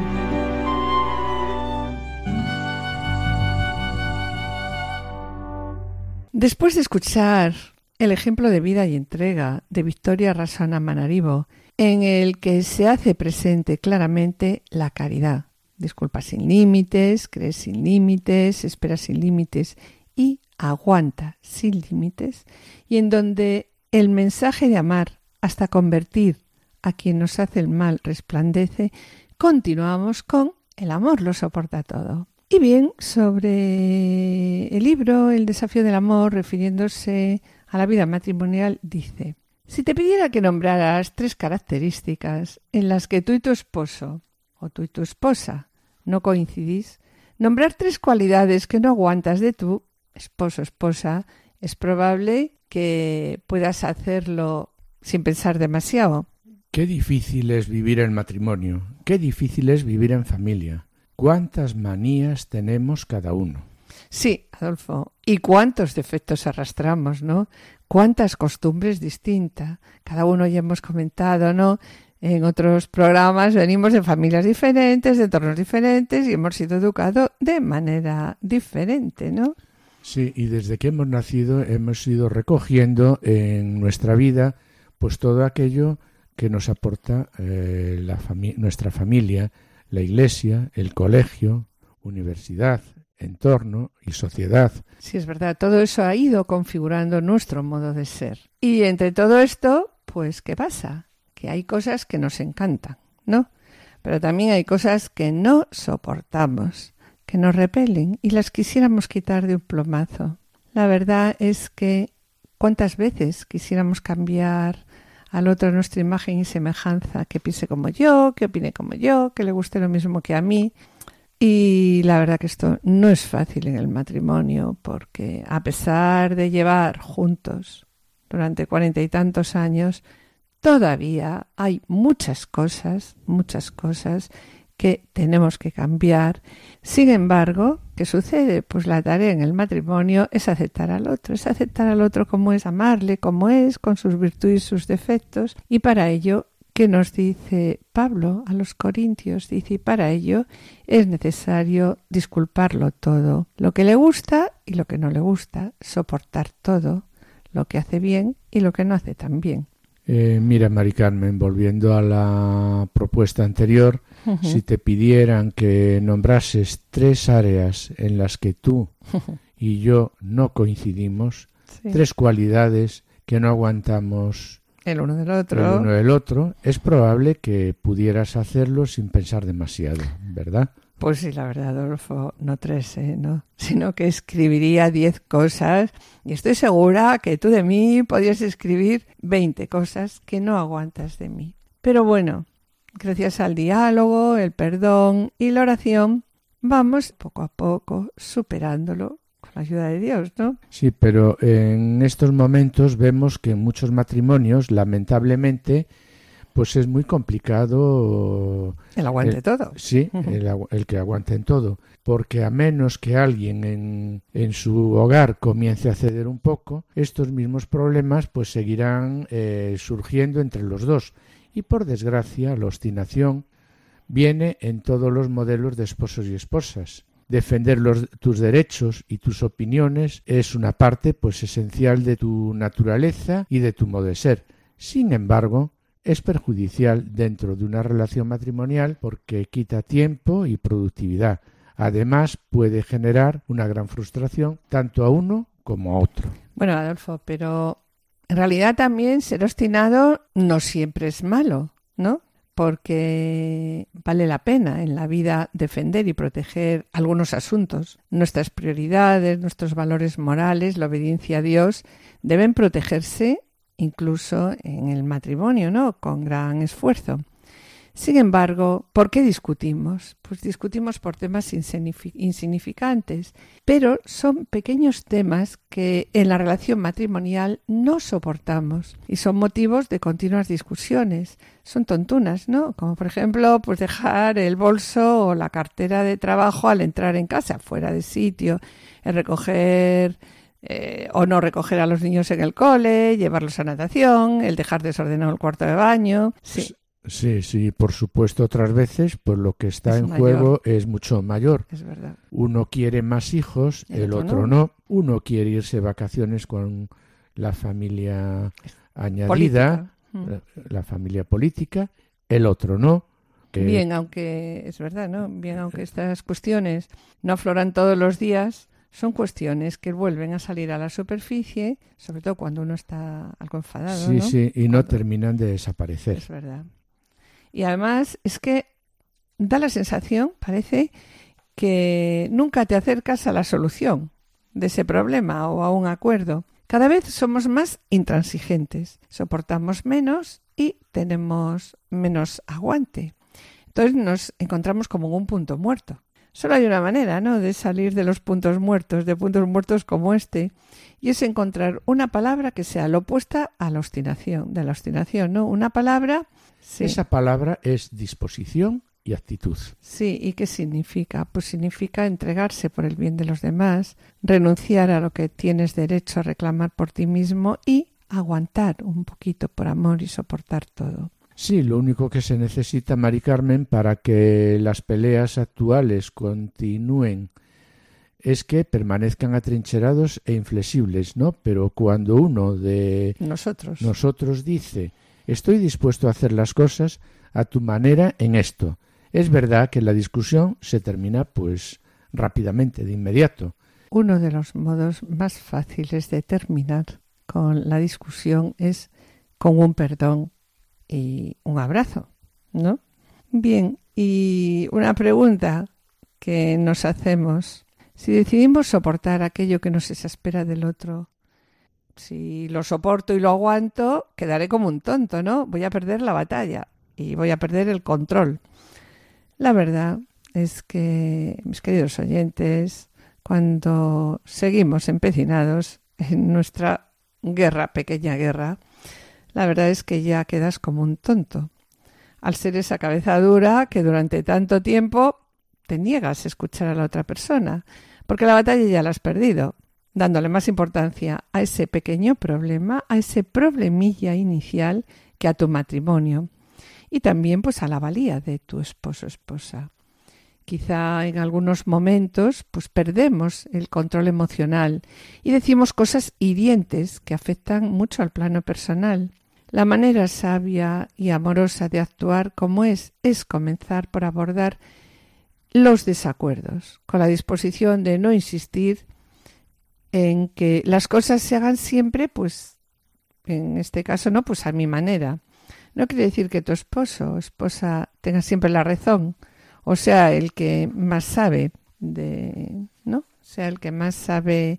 Speaker 2: Después de escuchar el ejemplo de vida y entrega de Victoria Rasana Manaribo, en el que se hace presente claramente la caridad. Disculpa sin límites, crees sin límites, espera sin límites y aguanta sin límites, y en donde el mensaje de amar hasta convertir a quien nos hace el mal resplandece, continuamos con El amor lo soporta todo. Y bien, sobre el libro El desafío del amor, refiriéndose a la vida matrimonial, dice, si te pidiera que nombraras tres características en las que tú y tu esposo o tú y tu esposa no coincidís, nombrar tres cualidades que no aguantas de tu esposo o esposa, es probable que puedas hacerlo sin pensar demasiado.
Speaker 1: Qué difícil es vivir en matrimonio, qué difícil es vivir en familia. ¿Cuántas manías tenemos cada uno?
Speaker 2: Sí, Adolfo. ¿Y cuántos defectos arrastramos, no? ¿Cuántas costumbres distintas? Cada uno ya hemos comentado, ¿no? En otros programas venimos de familias diferentes, de entornos diferentes y hemos sido educados de manera diferente, ¿no?
Speaker 1: Sí, y desde que hemos nacido hemos ido recogiendo en nuestra vida pues todo aquello que nos aporta eh, nuestra familia, la iglesia, el colegio, universidad, entorno y sociedad.
Speaker 2: Sí, es verdad, todo eso ha ido configurando nuestro modo de ser. Y entre todo esto, pues, ¿qué pasa? Que hay cosas que nos encantan, ¿no? Pero también hay cosas que no soportamos, que nos repelen y las quisiéramos quitar de un plomazo. La verdad es que cuántas veces quisiéramos cambiar al otro nuestra imagen y semejanza, que piense como yo, que opine como yo, que le guste lo mismo que a mí. Y la verdad que esto no es fácil en el matrimonio, porque a pesar de llevar juntos durante cuarenta y tantos años, todavía hay muchas cosas, muchas cosas que tenemos que cambiar. Sin embargo, ¿qué sucede? Pues la tarea en el matrimonio es aceptar al otro, es aceptar al otro como es, amarle como es, con sus virtudes y sus defectos, y para ello ¿Qué nos dice Pablo a los Corintios? Dice, y para ello es necesario disculparlo todo, lo que le gusta y lo que no le gusta, soportar todo, lo que hace bien y lo que no hace tan bien.
Speaker 1: Eh, mira, Mari Carmen, volviendo a la propuesta anterior, si te pidieran que nombrases tres áreas en las que tú y yo no coincidimos, tres cualidades que no aguantamos
Speaker 2: el uno del otro.
Speaker 1: El uno del otro, es probable que pudieras hacerlo sin pensar demasiado, ¿verdad?
Speaker 2: Pues sí, la verdad, Adolfo, no tres, ¿eh? ¿no? Sino que escribiría diez cosas y estoy segura que tú de mí podías escribir veinte cosas que no aguantas de mí. Pero bueno, gracias al diálogo, el perdón y la oración, vamos poco a poco superándolo la ayuda de Dios, ¿no?
Speaker 1: Sí, pero en estos momentos vemos que en muchos matrimonios, lamentablemente, pues es muy complicado.
Speaker 2: El aguante todo.
Speaker 1: Sí, el, que aguante en todo. Porque a menos que alguien en, en, su hogar comience a ceder un poco, estos mismos problemas pues seguirán eh, surgiendo entre los dos. Y por desgracia, la obstinación viene en todos los modelos de esposos y esposas defender los, tus derechos y tus opiniones es una parte pues esencial de tu naturaleza y de tu modo de ser. Sin embargo, es perjudicial dentro de una relación matrimonial porque quita tiempo y productividad. Además, puede generar una gran frustración tanto a uno como a otro.
Speaker 2: Bueno, Adolfo, pero en realidad también ser obstinado no siempre es malo, ¿no? porque vale la pena en la vida defender y proteger algunos asuntos. Nuestras prioridades, nuestros valores morales, la obediencia a Dios deben protegerse incluso en el matrimonio, ¿no? Con gran esfuerzo. Sin embargo, ¿por qué discutimos? Pues discutimos por temas insignificantes, pero son pequeños temas que en la relación matrimonial no soportamos y son motivos de continuas discusiones. Son tontunas, ¿no? Como por ejemplo, pues dejar el bolso o la cartera de trabajo al entrar en casa, fuera de sitio, el recoger eh, o no recoger a los niños en el cole, llevarlos a natación, el dejar desordenado el cuarto de baño. Sí.
Speaker 1: Sí, sí, por supuesto, otras veces, pues lo que está en juego es mucho mayor.
Speaker 2: Es verdad.
Speaker 1: Uno quiere más hijos, el, otro, no. Uno quiere irse de vacaciones con la familia añadida, mm. la, familia política, el otro no.
Speaker 2: Bien, aunque es verdad, ¿no? Bien, aunque estas cuestiones no afloran todos los días, son cuestiones que vuelven a salir a la superficie, sobre todo cuando uno está algo enfadado.
Speaker 1: Sí, sí, y no terminan de desaparecer.
Speaker 2: Es verdad. Y además es que da la sensación, parece, que nunca te acercas a la solución de ese problema o a un acuerdo. Cada vez somos más intransigentes, soportamos menos y tenemos menos aguante. Entonces nos encontramos como en un punto muerto. Solo hay una manera, ¿no?, de salir de los puntos muertos, de puntos muertos como este, y es encontrar una palabra que sea la opuesta a la obstinación, de la obstinación, ¿no? Una palabra
Speaker 1: esa palabra es disposición y actitud.
Speaker 2: Sí, ¿y qué significa? Pues significa entregarse por el bien de los demás, renunciar a lo que tienes derecho a reclamar por ti mismo y aguantar un poquito por amor y soportar todo.
Speaker 1: Sí, lo único que se necesita, Mari Carmen, para que las peleas actuales continúen es que permanezcan atrincherados e inflexibles, ¿no? Pero cuando uno de
Speaker 2: nosotros,
Speaker 1: nosotros dice Estoy dispuesto a hacer las cosas a tu manera en esto. Es verdad que la discusión se termina pues rápidamente, de inmediato.
Speaker 2: Uno de los modos más fáciles de terminar con la discusión es con un perdón y un abrazo, ¿no? Bien, y una pregunta que nos hacemos. Si decidimos soportar aquello que nos exaspera del otro, si lo soporto y lo aguanto, quedaré como un tonto, ¿no? Voy a perder la batalla y voy a perder el control. La verdad es que, mis queridos oyentes, cuando seguimos empecinados en nuestra guerra, pequeña guerra, la verdad es que ya quedas como un tonto. Al ser esa cabeza dura que durante tanto tiempo te niegas a escuchar a la otra persona, porque la batalla ya la has perdido, dándole más importancia a ese pequeño problema, a ese problemilla inicial que a tu matrimonio y también pues a la valía de tu esposo esposa. Quizá en algunos momentos pues perdemos el control emocional y decimos cosas hirientes que afectan mucho al plano personal. La manera sabia y amorosa de actuar como es es comenzar por abordar los desacuerdos, con la disposición de no insistir en que las cosas se hagan siempre, pues, en este caso no, pues a mi manera. No quiere decir que tu esposo o esposa tenga siempre la razón, o sea, el que más sabe de, ¿no? Sea el que más sabe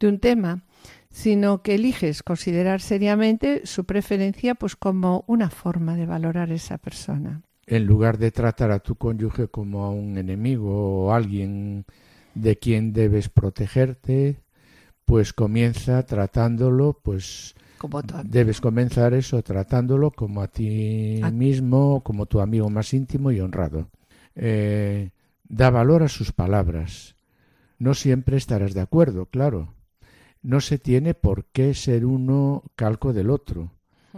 Speaker 2: de un tema, sino que eliges considerar seriamente su preferencia pues como una forma de valorar a esa persona
Speaker 1: en lugar de tratar a tu cónyuge como a un enemigo o alguien de quien debes protegerte, pues comienza tratándolo, pues
Speaker 2: como
Speaker 1: debes comenzar eso tratándolo como a ti mismo, como tu amigo más íntimo y honrado. Eh, da valor a sus palabras. No siempre estarás de acuerdo, claro. No se tiene por qué ser uno calco del otro.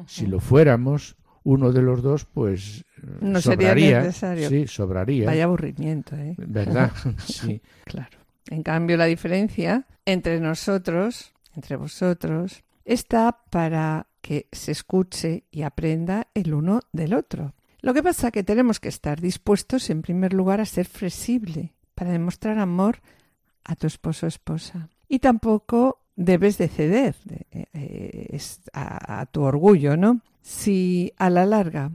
Speaker 1: Si lo fuéramos, uno de los dos, pues
Speaker 2: no
Speaker 1: sobraría.
Speaker 2: sería necesario.
Speaker 1: Sí, sobraría.
Speaker 2: Vaya aburrimiento, ¿eh?
Speaker 1: ¿Verdad? sí.
Speaker 2: claro. En cambio, la diferencia entre nosotros, entre vosotros, está para que se escuche y aprenda el uno del otro. Lo que pasa es que tenemos que estar dispuestos, en primer lugar, a ser flexible para demostrar amor a tu esposo o esposa. Y tampoco debes de ceder eh, eh, a tu orgullo, ¿no? Si a la larga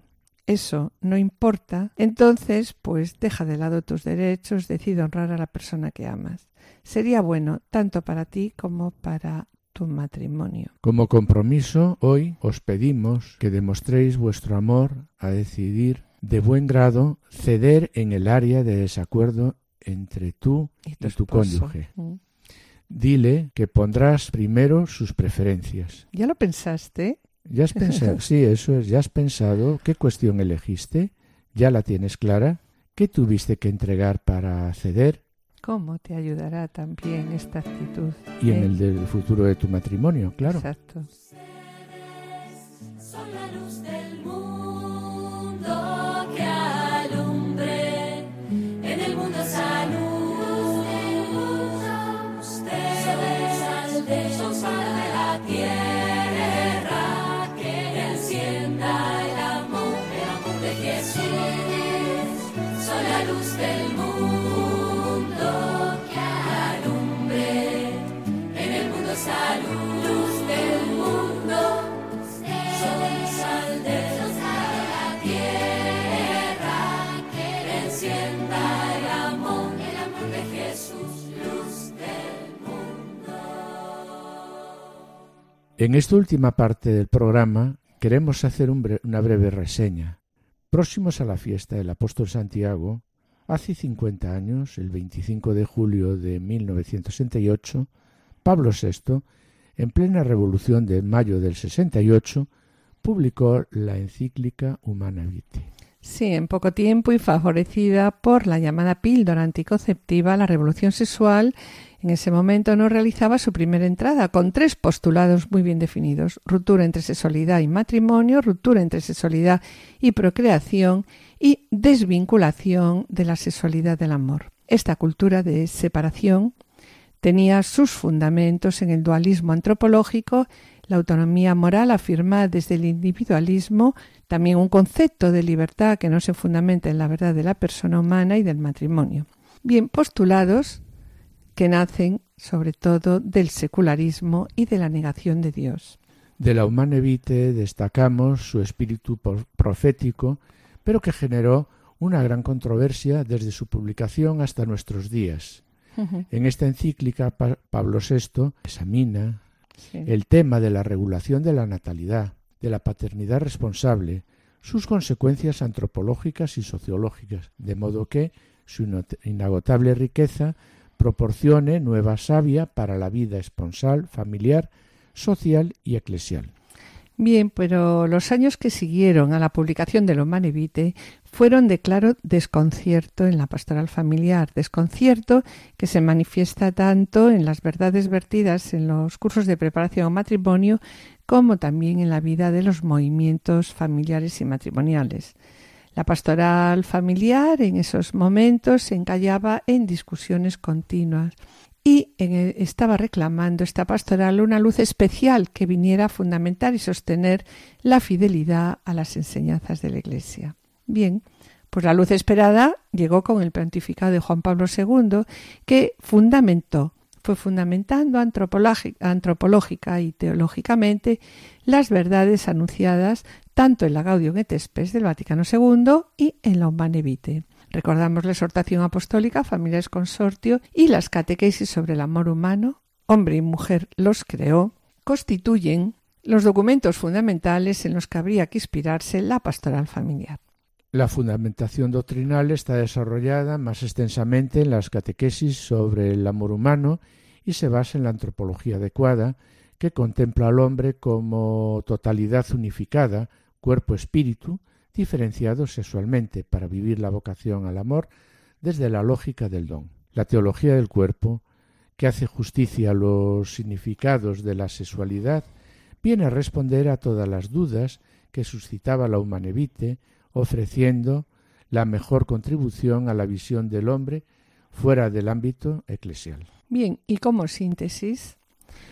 Speaker 2: eso no importa, entonces pues deja de lado tus derechos, decide honrar a la persona que amas. Sería bueno tanto para ti como para tu matrimonio.
Speaker 1: Como compromiso, hoy os pedimos que demostréis vuestro amor a decidir de buen grado ceder en el área de desacuerdo entre tú y tu, cónyuge. Mm. Dile que pondrás primero sus preferencias.
Speaker 2: ¿Ya lo pensaste?
Speaker 1: ¿Ya has pensado? Sí, eso es. ¿Ya has pensado qué cuestión elegiste? ¿Ya la tienes clara? ¿Qué tuviste que entregar para ceder?
Speaker 2: ¿Cómo te ayudará también esta actitud?
Speaker 1: Y en el del futuro de tu matrimonio, claro.
Speaker 2: Exacto.
Speaker 1: En esta última parte del programa queremos hacer una breve reseña. Próximos a la fiesta del apóstol Santiago, hace 50 años, el 25 de julio de 1968, Pablo VI, en plena revolución de mayo del 68, publicó la encíclica Humana Vitae.
Speaker 2: Sí, en poco tiempo y favorecida por la llamada píldora anticonceptiva, la revolución sexual en ese momento no realizaba su primera entrada, con tres postulados muy bien definidos ruptura entre sexualidad y matrimonio, ruptura entre sexualidad y procreación y desvinculación de la sexualidad del amor. Esta cultura de separación tenía sus fundamentos en el dualismo antropológico, la autonomía moral afirmada desde el individualismo, también un concepto de libertad que no se fundamenta en la verdad de la persona humana y del matrimonio. Bien, postulados que nacen sobre todo del secularismo y de la negación de Dios.
Speaker 1: De la Humane Vitae destacamos su espíritu profético, pero que generó una gran controversia desde su publicación hasta nuestros días. En esta encíclica Pablo VI examina el tema de la regulación de la natalidad, de la paternidad responsable, sus consecuencias antropológicas y sociológicas, de modo que su inagotable riqueza proporcione nueva savia para la vida esponsal, familiar, social y eclesial.
Speaker 2: Bien, pero los años que siguieron a la publicación de Humane Vitae fueron de claro desconcierto en la pastoral familiar, desconcierto que se manifiesta tanto en las verdades vertidas en los cursos de preparación al matrimonio como también en la vida de los movimientos familiares y matrimoniales. La pastoral familiar en esos momentos se encallaba en discusiones continuas y estaba reclamando esta pastoral una luz especial que viniera a fundamentar y sostener la fidelidad a las enseñanzas de la Iglesia. Bien, pues la luz esperada llegó con el pontificado de Juan Pablo II, que fundamentó, fue fundamentando antropológica y teológicamente las verdades anunciadas tanto en la Gaudium et Spes del Vaticano II y en la Humane. Recordamos la exhortación apostólica, familias consortio y las catequesis sobre el amor humano, hombre y mujer los creó, constituyen los documentos fundamentales en los que habría que inspirarse la pastoral familiar.
Speaker 1: La fundamentación doctrinal está desarrollada más extensamente en las catequesis sobre el amor humano y se basa en la antropología adecuada, que contempla al hombre como totalidad unificada, cuerpo-espíritu, diferenciados sexualmente para vivir la vocación al amor desde la lógica del don. La teología del cuerpo, que hace justicia a los significados de la sexualidad, viene a responder a todas las dudas que suscitaba la humanevite, ofreciendo la mejor contribución a la visión del hombre fuera del ámbito eclesial.
Speaker 2: Bien, y como síntesis,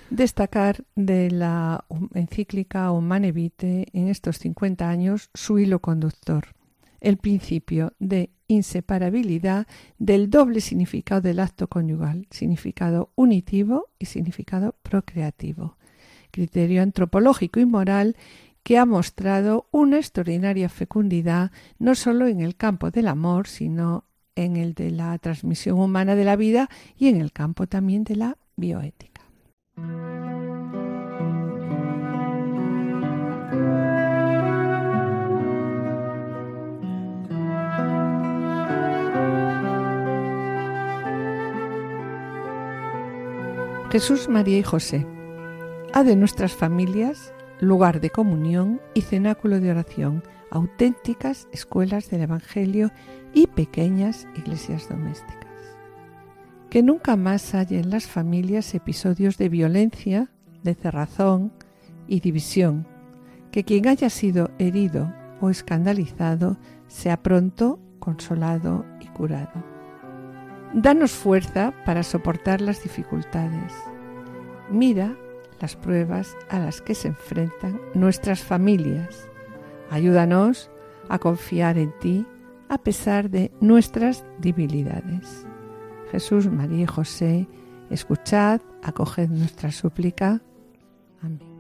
Speaker 2: destacar de la encíclica Humane Vitae en estos 50 años su hilo conductor, el principio de inseparabilidad del doble significado del acto conyugal, significado unitivo y significado procreativo, criterio antropológico y moral que ha mostrado una extraordinaria fecundidad no solo en el campo del amor, sino en el de la transmisión humana de la vida y en el campo también de la bioética. Jesús, María y José. Ha de nuestras familias lugar de comunión y cenáculo de oración, auténticas escuelas del Evangelio y pequeñas iglesias domésticas que nunca más haya en las familias episodios de violencia, de cerrazón y división, que quien haya sido herido o escandalizado sea pronto consolado y curado. Danos fuerza para soportar las dificultades. Mira las pruebas a las que se enfrentan nuestras familias. Ayúdanos a confiar en ti a pesar de nuestras debilidades. Jesús, María y José, escuchad, acoged nuestra súplica. Amén.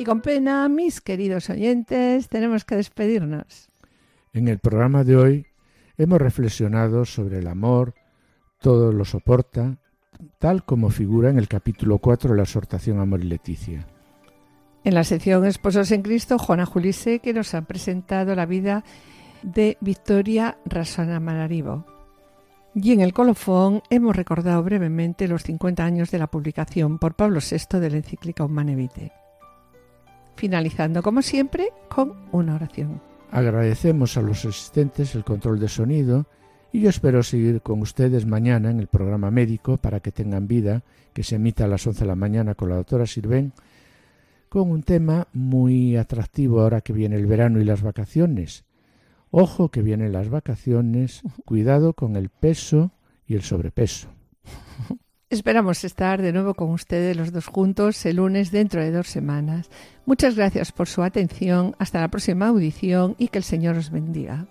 Speaker 2: Y con pena, mis queridos oyentes, tenemos que despedirnos.
Speaker 1: En el programa de hoy hemos reflexionado sobre el amor, todo lo soporta, tal como figura en el capítulo 4 de la exhortación Amor y Leticia.
Speaker 2: En la sección Esposos en Cristo, Juana Julise, que nos ha presentado la vida de Victoria Rasana Manarivo. Y en el colofón hemos recordado brevemente los 50 años de la publicación por Pablo VI de la encíclica Humane Vitae. Finalizando, como siempre, con una oración.
Speaker 1: Agradecemos a los asistentes el control de sonido y yo espero seguir con ustedes mañana en el programa médico para que tengan vida, que se emita a las 11 de la mañana con la doctora Sirven, con un tema muy atractivo ahora que viene el verano y las vacaciones. Ojo que vienen las vacaciones, cuidado con el peso y el sobrepeso.
Speaker 2: Esperamos estar de nuevo con ustedes los dos juntos el lunes dentro de dos semanas. Muchas gracias por su atención. Hasta la próxima audición y que el Señor os bendiga.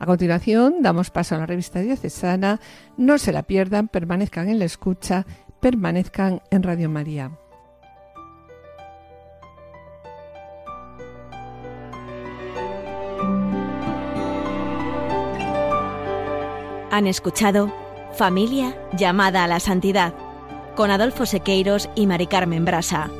Speaker 2: A continuación, damos paso a la revista diocesana. No se la pierdan, permanezcan en la escucha, permanezcan en Radio María.
Speaker 6: Han escuchado Familia llamada a la santidad con Adolfo Sequeiros y Mari Carmen Brasa.